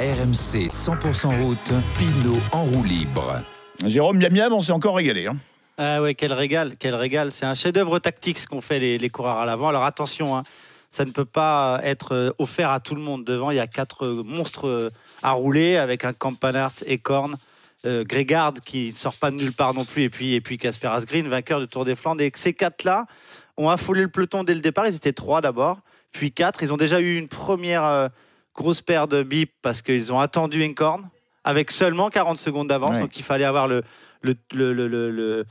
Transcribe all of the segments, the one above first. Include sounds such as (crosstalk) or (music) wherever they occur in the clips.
RMC 100% route, Pinot en roue libre. Jérôme Miam Miam, on s'est encore régalé. hein. Ah ouais, quel régal, quel régal. C'est un chef-d'œuvre tactique ce qu'ont fait les, les coureurs à l'avant. Alors attention, hein, ça ne peut pas être euh, offert à tout le monde. Devant, il y a quatre euh, monstres euh, à rouler avec un Campanart, Ekorn, euh, Grégard qui ne sort pas de nulle part non plus, et puis et puis Casper Asgreen, vainqueur du Tour des Flandres. Et ces quatre-là ont affolé le peloton dès le départ. Ils étaient trois d'abord, puis quatre. Ils ont déjà eu une première euh, grosse paire de bips parce qu'ils ont attendu Encorn avec seulement 40 secondes d'avance. Ouais. Donc il fallait avoir le, le, le, le,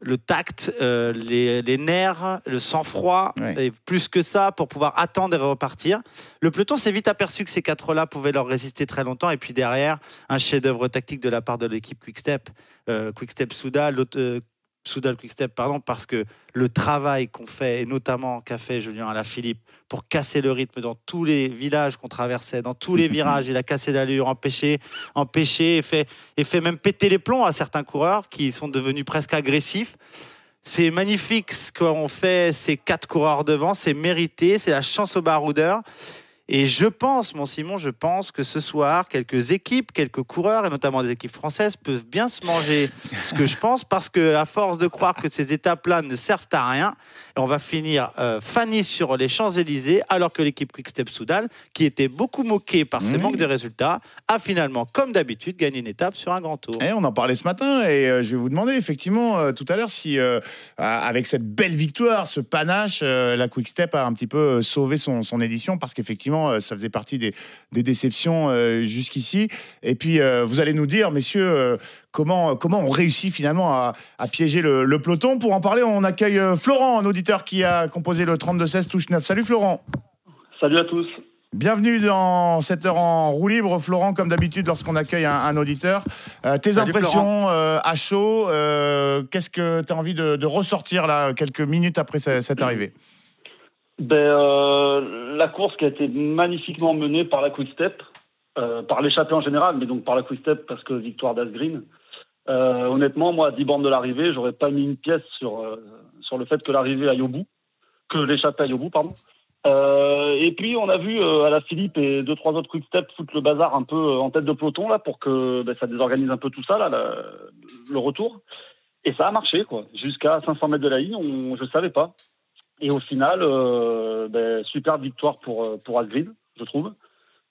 le- tact, euh, les, les nerfs, le sang-froid, Ouais. et plus que ça pour pouvoir attendre et repartir. Le peloton s'est vite aperçu que ces quatre-là pouvaient leur résister très longtemps. Et puis derrière, un chef-d'œuvre tactique de la part de l'équipe Quickstep, euh, Quickstep Soudal, l'autre, euh, Soudal Quickstep, pardon, parce que le travail qu'on fait, et notamment qu'a fait Julien Alaphilippe, pour casser le rythme dans tous les villages qu'on traversait, dans tous les (laughs) virages, il a cassé l'allure, empêché, empêché, et fait, et fait même péter les plombs à certains coureurs qui sont devenus presque agressifs. C'est magnifique ce qu'ont fait ces quatre coureurs devant, c'est mérité, c'est la chance au baroudeur. Et je pense, mon Simon, je pense que ce soir, quelques équipes, quelques coureurs, et notamment des équipes françaises, peuvent bien se manger ce que je pense, parce que à force de croire que ces étapes-là ne servent à rien, on va finir euh, fanny sur les Champs-Élysées, alors que l'équipe Quickstep Soudal, qui était beaucoup moquée par ses Oui. manques de résultats, a finalement, comme d'habitude, gagné une étape sur un grand tour. Eh, on en parlait ce matin et euh, je vais vous demander effectivement euh, tout à l'heure si, euh, avec cette belle victoire, ce panache, la Quick Step a un petit peu sauvé son, son édition parce qu'effectivement, euh, ça faisait partie des, des déceptions euh, jusqu'ici. Et puis, euh, vous allez nous dire, messieurs, comment, comment on réussit finalement à, à piéger le, le peloton. Pour en parler, on accueille Florent, un auditeur qui a composé le 32-16 touche 9. Salut Florent. Salut à tous. Bienvenue dans cette heure en roue libre, Florent, comme d'habitude lorsqu'on accueille un, un auditeur. Euh, tes Salut, impressions euh, à chaud, euh, qu'est-ce que tu as envie de, de ressortir là, quelques minutes après ce- cette (clears throat) arrivée? Ben, euh, la course qui a été magnifiquement menée par la Quick Step, euh, par l'échappée en général, mais donc par la Quick Step parce que victoire d'Asgreen. Euh, honnêtement, moi, à 10 bornes de l'arrivée, j'aurais pas mis une pièce sur, sur le fait que l'arrivée aille au bout, que l'échappée aille au bout, pardon. Et puis, on a vu à la Philippe et deux, trois autres Quick Step foutre le bazar un peu en tête de peloton là, pour que ben, ça désorganise un peu tout ça, là, le retour. Et ça a marché, quoi. Jusqu'à 500 mètres de la ligne, on, je savais pas. Et au final, euh, ben, super victoire pour, euh, pour Asgreen, je trouve,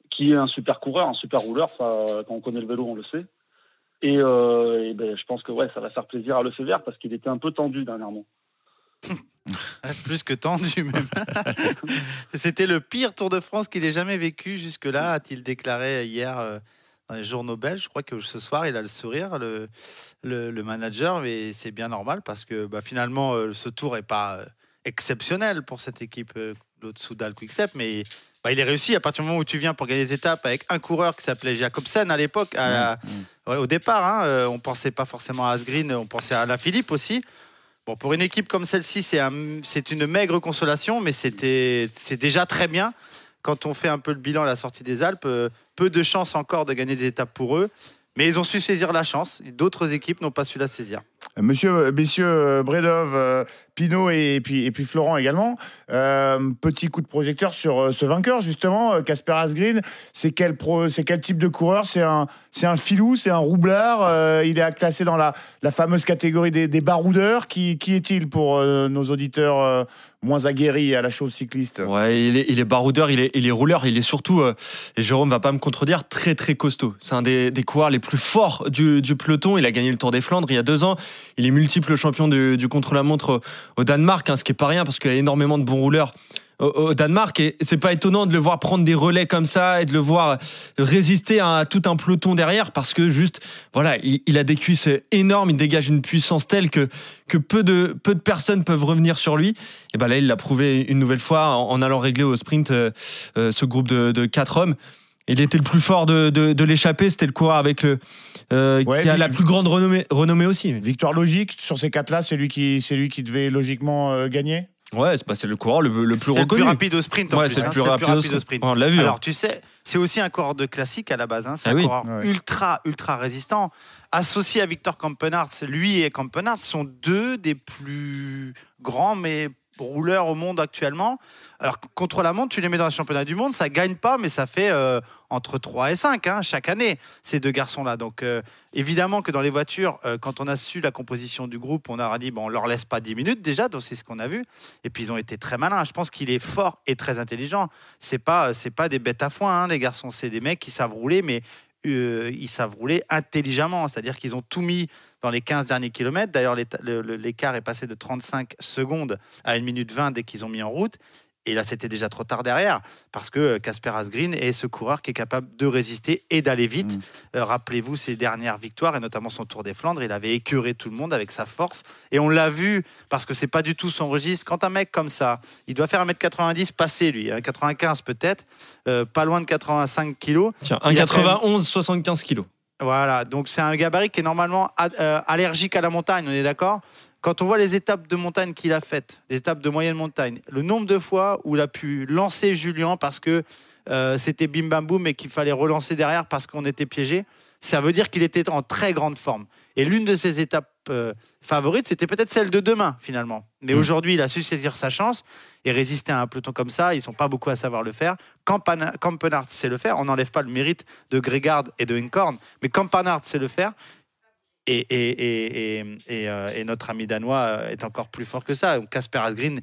qui est un super coureur, un super rouleur. Ça, quand on connaît le vélo, on le sait. Et, euh, ben, je pense que ouais, ça va faire plaisir à Le Vert parce qu'il était un peu tendu dernièrement. (laughs) Plus que tendu même. (laughs) C'était le pire Tour de France qu'il ait jamais vécu jusque-là, a-t-il déclaré hier euh, dans les journaux belges. Je crois que ce soir, il a le sourire, le, le, manager, mais c'est bien normal parce que bah, finalement, ce tour n'est pas exceptionnel pour cette équipe, euh, l'autre Soudal Quickstep, mais bah, il est réussi à partir du moment où tu viens pour gagner des étapes avec un coureur qui s'appelait Jacobsen à l'époque, la- Ouais, au départ. Hein, euh, on pensait pas forcément à Asgreen, on pensait à la Philippe aussi. Bon, pour une équipe comme celle-ci, c'est un- c'est une maigre consolation, mais c'était c'est déjà très bien. Quand on fait un peu le bilan à la sortie des Alpes, euh, peu de chances encore de gagner des étapes pour eux. Mais ils ont su saisir la chance. D'autres équipes n'ont pas su la saisir. Monsieur, euh, messieurs euh, Bredov, euh, Pinot et, puis, et puis Florent également, petit coup de projecteur sur ce vainqueur justement, Casper Asgreen. C'est quel, pro- quel type de coureur? C'est un, un filou, c'est un roublard. il est classé dans la, la fameuse catégorie des, baroudeurs. Qui, qui est-il pour nos auditeurs moins aguerris à la chose cycliste? Ouais, il est, il est baroudeur, il est, il est rouleur, il est surtout, et Jérôme va pas me contredire, très très costaud. C'est un des, des coureurs les plus forts du, du peloton. Il a gagné le Tour des Flandres il y a deux ans. Il est multiple champion du, contre-la-montre au, Danemark, hein, ce qui est pas rien parce qu'il y a énormément de bons rouleurs au, Danemark. Et c'est pas étonnant de le voir prendre des relais comme ça et de le voir résister à tout un peloton derrière parce que juste, voilà, il, a des cuisses énormes, il dégage une puissance telle que, que peu, de, peu de personnes peuvent revenir sur lui. Et ben là, il l'a prouvé une nouvelle fois en, en allant régler au sprint euh, euh, ce groupe de, de quatre hommes. Il était le plus fort de, de, de l'échappée, c'était le coureur avec le euh, Ouais, qui a la plus grande renommée, renommée aussi. Victoire logique sur ces quatre-là, c'est lui qui, c'est lui qui devait logiquement euh, gagner. Ouais, c'est le coureur le, le plus C'est le reconnu. plus rapide au sprint. en Ouais, plus, c'est le hein. plus rapide au sprint. On l'a vu. Alors hein. tu sais, c'est aussi un coureur de classique à la base. hein. C'est Ah un oui. coureur Ouais. ultra, ultra résistant. Associé à Victor Campenart, lui et Campenart sont deux des plus grands, mais rouleurs au monde actuellement. Alors contre la montre, tu les mets dans le championnat du monde, ça gagne pas, mais ça fait euh, entre 3 et 5 hein, chaque année, ces deux garçons-là. Donc euh, évidemment que dans les voitures, euh, quand on a su la composition du groupe, on a dit, bon, on leur laisse pas 10 minutes déjà, donc c'est ce qu'on a vu. Et puis ils ont été très malins. Je pense qu'il est fort et très intelligent. C'est pas, pas des bêtes à foin, hein, les garçons. C'est des mecs qui savent rouler, mais euh, ils savent rouler intelligemment, c'est-à-dire qu'ils ont tout mis dans les 15 derniers kilomètres. D'ailleurs, l'écart est passé de 35 secondes à 1 minute 20 dès qu'ils ont mis en route. Et là, c'était déjà trop tard derrière, parce que Casper Asgreen est ce coureur qui est capable de résister et d'aller vite. Mm. Euh, Rappelez-vous ses dernières victoires, et notamment son Tour des Flandres, il avait écœuré tout le monde avec sa force. Et on l'a vu, parce que c'est pas du tout son registre. Quand un mec comme ça, il doit faire 1m90 passer, lui, hein, 95 peut-être, euh, pas loin de 85 kilos. Tiens, Il a 1,91, 75 kilos. Voilà, donc c'est un gabarit qui est normalement euh, allergique à la montagne, on est d'accord? Quand on voit les étapes de montagne qu'il a faites, les étapes de moyenne montagne, le nombre de fois où il a pu lancer Julien parce que euh, c'était bim bam boum et qu'il fallait relancer derrière parce qu'on était piégé, ça veut dire qu'il était en très grande forme. Et l'une de ses étapes euh, favorites, c'était peut-être celle de demain finalement. Mais Mm. aujourd'hui, il a su saisir sa chance et résister à un peloton comme ça. Ils sont pas beaucoup à savoir le faire. Campan- Campenard sait le faire. On n'enlève pas le mérite de Grégard et de Incorn, mais Campenard sait le faire. Et, et, et, et, et, euh, et notre ami danois euh, est encore plus fort que ça. Casper Asgreen,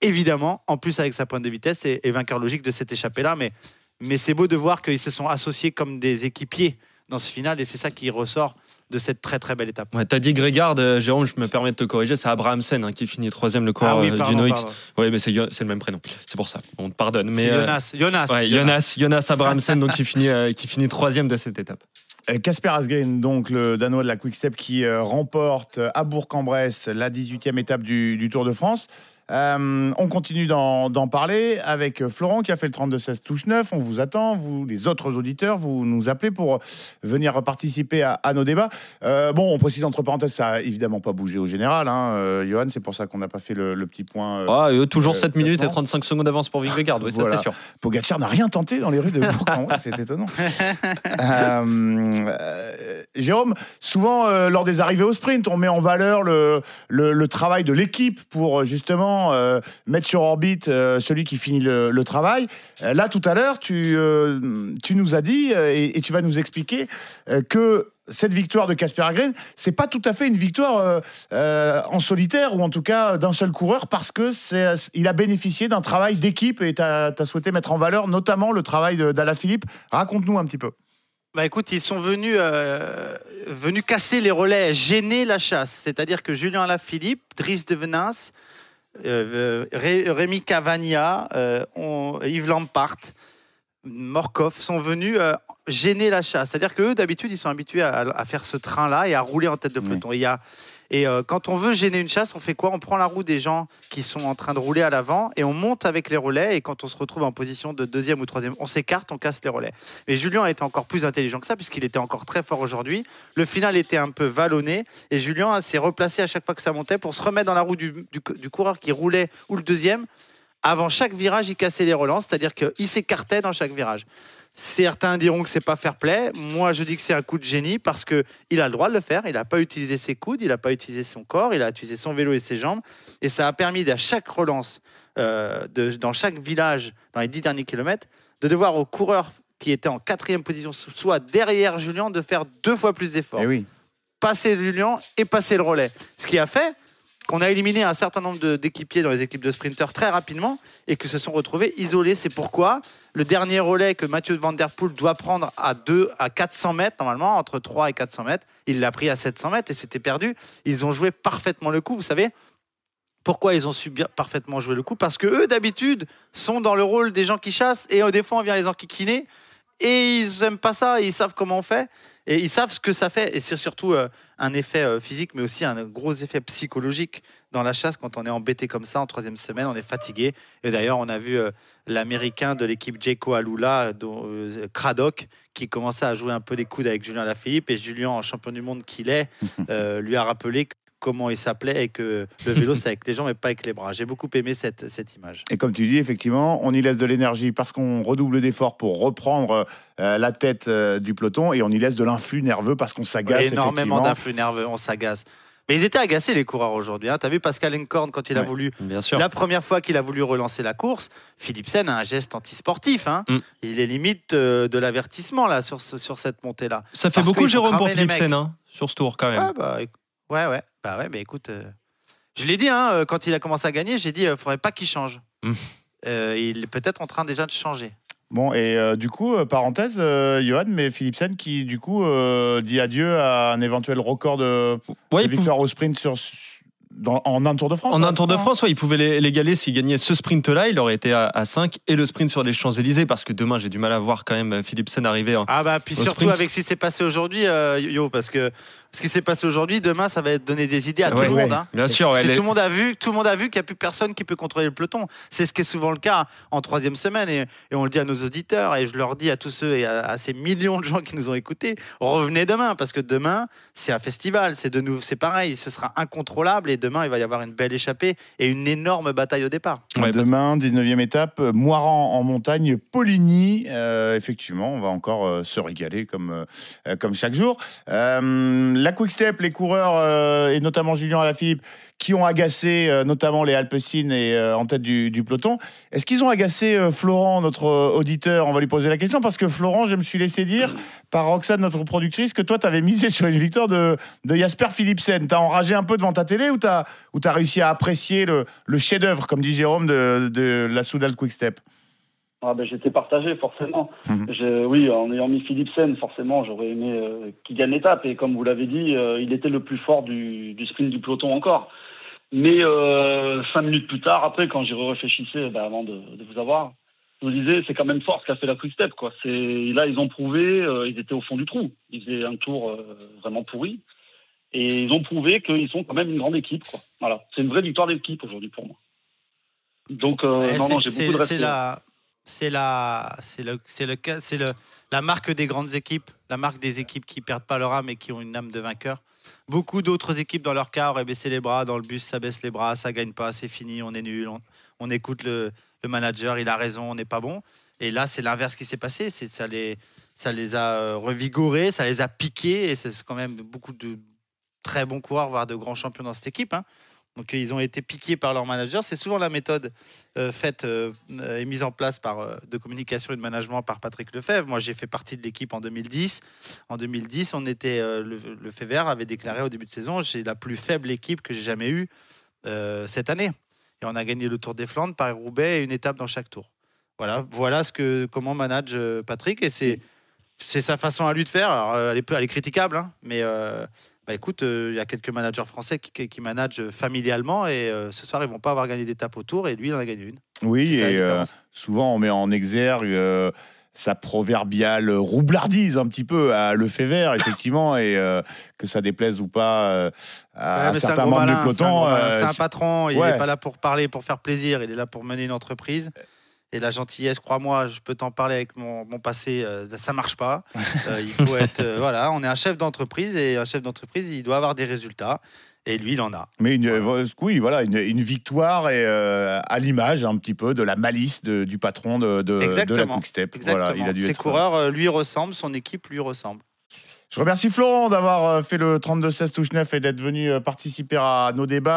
évidemment, en plus avec sa pointe de vitesse, est, vainqueur logique de cette échappée-là. Mais, mais c'est beau de voir qu'ils se sont associés comme des équipiers dans ce final. Et c'est ça qui ressort de cette très très belle étape. Ouais, T'as dit Grégard, euh, Jérôme, je me permets de te corriger, c'est Abrahamsen hein, qui finit troisième le coureur ah oui, du pardon, Noix. pardon. Oui, mais c'est le même prénom. C'est pour ça. On te pardonne. Mais C'est euh, Jonas. Jonas. ouais, Jonas, Jonas Abrahamsen, donc qui (laughs) finit, euh, qui finit troisième de cette étape. Euh, Casper Asgreen, donc le Danois de la Quick Step qui euh, remporte euh, à Bourg-en-Bresse la 18e étape du Tour de France. Euh, on continue d'en parler avec euh, Florent qui a fait le 32-16 touche 9. On vous attend, vous, les autres auditeurs, vous nous appelez pour venir participer à, à nos débats. Euh, bon, on précise entre parenthèses, ça a évidemment pas bougé au général. Hein, euh, Johan, c'est pour ça qu'on n'a pas fait le, le petit point. Ah, toujours euh, 7 minutes et classement. 35 secondes d'avance pour Vingegaard. Oui, ça Voilà. c'est sûr. Pogacar n'a rien tenté dans les rues de Bourg-en-Bresse, c'est étonnant. (laughs) Jérôme, souvent euh, lors des arrivées au sprint, on met en valeur le, travail de l'équipe pour euh, justement euh, mettre sur orbite celui qui finit le, travail. Là, tout à l'heure, tu, nous as dit et, tu vas nous expliquer que cette victoire de Casper Asgreen, c'est pas tout à fait une victoire en solitaire ou en tout cas d'un seul coureur parce que il a bénéficié d'un travail d'équipe et tu as, souhaité mettre en valeur notamment le travail de- d'Alaphilippe. Raconte-nous un petit peu. Bah écoute, ils sont venus, euh, venus casser les relais, gêner la chasse. C'est-à-dire que Julien Alaphilippe, Driss de Venance, euh, Ré- Rémi Cavagna, euh, Yves Lampart, Morkov sont venus euh, gêner la chasse. C'est-à-dire qu'eux, d'habitude, ils sont habitués à, à faire ce train-là et à rouler en tête de peloton. Et, il y a- et euh, quand on veut gêner une chasse, on fait quoi? On prend la roue des gens qui sont en train de rouler à l'avant et on monte avec les relais. Et quand on se retrouve en position de deuxième ou troisième, on s'écarte, on casse les relais. Mais Julien a été encore plus intelligent que ça, puisqu'il était encore très fort aujourd'hui. Le final était un peu vallonné, et Julien s'est replacé à chaque fois que ça montait pour se remettre dans la roue du, du- du coureur qui roulait ou le deuxième. Avant chaque virage, il cassait les relances, c'est-à-dire qu'il s'écartait dans chaque virage. Certains diront que c'est pas fair play. Moi, je dis que c'est un coup de génie parce que il a le droit de le faire. Il n'a pas utilisé ses coudes, il n'a pas utilisé son corps, il a utilisé son vélo et ses jambes, et ça a permis à chaque relance, euh, de, dans chaque village, dans les dix derniers kilomètres, de devoir au coureur qui était en quatrième position, soit derrière Julien, de faire deux fois plus d'efforts Eh oui. passer Julien et passer le relais. Ce qui a fait qu'on a éliminé un certain nombre d'équipiers dans les équipes de sprinteurs très rapidement et que se sont retrouvés isolés. C'est pourquoi le dernier relais que Mathieu Van Der Poel doit prendre à 2 à 400 mètres, normalement, entre 3 et 400 mètres, il l'a pris à 700 mètres et c'était perdu. Ils ont joué parfaitement le coup, vous savez pourquoi ils ont su bien, parfaitement jouer le coup? Parce que eux, d'habitude, sont dans le rôle des gens qui chassent et des fois, on vient les enquiquiner et ils n'aiment pas ça, ils savent comment on fait et ils savent ce que ça fait. Et c'est surtout euh, un effet euh, physique, mais aussi un gros effet psychologique dans la chasse quand on est embêté comme ça en troisième semaine, on est fatigué. Et d'ailleurs, on a vu euh, l'américain de l'équipe Jeko Alula, dont, euh, Craddock, qui commençait à jouer un peu les coudes avec Julien Lafilippe. Et Julien, en champion du monde qu'il est, (laughs) euh, lui a rappelé comment il s'appelait et que le vélo, c'est avec les jambes et pas avec les bras. J'ai beaucoup aimé cette, cette image. Et comme tu dis, effectivement, on y laisse de l'énergie parce qu'on redouble d'efforts pour reprendre euh, la tête euh, du peloton et on y laisse de l'influx nerveux parce qu'on s'agace. énormément d'influx nerveux, on s'agace. Mais ils étaient agacés, les coureurs, aujourd'hui. Hein. Tu as vu Pascal Encorn, quand il a Ouais. voulu Bien sûr. La première fois qu'il a voulu relancer la course, Philipsen a un geste antisportif. Hein. Mm. Il est limite euh, de l'avertissement là sur, ce- sur cette montée-là. Ça fait Parce beaucoup, Jérôme, pour Philipsen, hein, sur ce tour, quand même. Ouais, bah, ouais, ouais. Bah ouais, bah écoute, euh, je l'ai dit hein, euh, quand il a commencé à gagner, j'ai dit, il faudrait pas qu'il change. Mm. Euh, il est peut-être en train déjà de changer. Bon, et euh, du coup, euh, parenthèse, euh, Johan, mais Philipsen qui, du coup, euh, dit adieu à un éventuel record de, Ouais, de victoire au sprint sur, dans- en un Tour de France. En un Tour de France, ouais, il pouvait l'é- l'égaler s'il gagnait ce sprint-là. Il aurait été à, à 5 et le sprint sur les Champs-Élysées parce que demain, j'ai du mal à voir quand même Philipsen arriver. en- Ah bah puis surtout sprint. avec ce qui s'est passé aujourd'hui, euh, Yo, parce que ce qui s'est passé aujourd'hui, demain, ça va être donner des idées à tout Ouais, le monde. hein. Bien sûr, ouais, Si les- tout le monde a vu, tout le monde a vu qu'il n'y a plus personne qui peut contrôler le peloton. C'est ce qui est souvent le cas en troisième semaine et, et on le dit à nos auditeurs et je leur dis à tous ceux et à, à ces millions de gens qui nous ont écoutés, revenez demain parce que demain c'est un festival, c'est de nouveau, c'est pareil, ce sera incontrôlable et demain il va y avoir une belle échappée et une énorme bataille au départ. Demain, 19e étape, Moiran en montagne, Poligny. Euh, effectivement, on va encore euh, se régaler comme, euh, euh, comme chaque jour. La Quick Step, les coureurs, euh, et notamment Julien Alaphilippe, qui ont agacé euh, notamment les Alpecin et euh, en tête du, peloton. Est-ce qu'ils ont agacé Florent, notre auditeur? On va lui poser la question parce que Florent, je me suis laissé dire par Roxane, notre productrice, que toi, tu avais misé sur une victoire de, Jasper Philipsen. T'as enragé un peu devant ta télé ou t'as ou t'as réussi à apprécier le, le chef-d'œuvre, comme dit Jérôme, de, de la Soudal Quick Step? Ah ben, j'étais partagé, forcément. Mhm. Je- oui, en ayant mis Philipsen, forcément, j'aurais aimé euh, qu'il gagne l'étape. Et comme vous l'avez dit, euh, il était le plus fort du, du sprint du peloton encore. Mais euh, cinq minutes plus tard, après, quand j'y réfléchissais, ben, avant de, de vous avoir, je me disais, c'est quand même fort ce qu'a fait la Quick Step. Quoi. Là, ils ont prouvé, euh, ils étaient au fond du trou. Ils faisaient un tour euh, vraiment pourri. Et ils ont prouvé qu'ils sont quand même une grande équipe. Quoi. Voilà. C'est une vraie victoire d'équipe aujourd'hui pour moi. Donc, euh, non, non, j'ai beaucoup de respect. la, c'est la, c'est le, c'est le, le, la marque des grandes équipes, la marque des équipes qui perdent pas leur âme et qui ont une âme de vainqueur. Beaucoup d'autres équipes dans leur cas auraient baissé les bras dans le bus, ça baisse les bras, ça gagne pas, c'est fini, on est nul, on, on écoute le, le manager, il a raison, on n'est pas bon. Et là, c'est l'inverse qui s'est passé, c'est ça les, ça les a euh, revigorés, ça les a piqués et c'est quand même beaucoup de très bons coureurs, voire de grands champions dans cette équipe. hein. Donc ils ont été piqués par leur manager. C'est souvent la méthode euh, faite euh, et mise en place par, euh, de communication et de management par Patrick Lefebvre. Moi, j'ai fait partie de l'équipe en 2010. En 2010, on était, le, le fait vert avait déclaré au début de saison j'ai la plus faible équipe que j'ai jamais eue cette année. Et on a gagné le Tour des Flandres, Paris-Roubaix et une étape dans chaque tour. Voilà, voilà ce que, comment manage Patrick. Et c'est, c'est sa façon à lui de faire. Alors, elle, est, elle est critiquable, hein, mais bah, écoute, euh, il y a quelques managers français qui, qui, qui managent familialement. Et euh, ce soir, ils vont pas avoir gagné d'étape au Tour. Et lui, il en a gagné une. Oui, et euh, souvent on met en exergue sa proverbiale roublardise un petit peu à Lefebvre, effectivement, et euh, que ça déplaise ou pas euh, à Ouais, c'est un certains membres c'est euh, patron, il Ouais. n'est pas là pour parler, pour faire plaisir, il est là pour mener une entreprise. Et la gentillesse, crois-moi, je peux t'en parler avec mon, mon passé, euh, ça marche pas. (laughs) Euh, il faut être, euh, voilà, on est un chef d'entreprise et un chef d'entreprise, il doit avoir des résultats. Et lui, il en a. Mais une, Voilà. euh, oui, voilà, une, une victoire et, à l'image un petit peu de la malice de- du patron de, de, de la Exactement. Quick Step. Exactement. Voilà, il a dû Ses être- coureurs lui ressemblent, son équipe lui ressemble. Je remercie Florent d'avoir fait le 32-16 touche 9 et d'être venu participer à nos débats.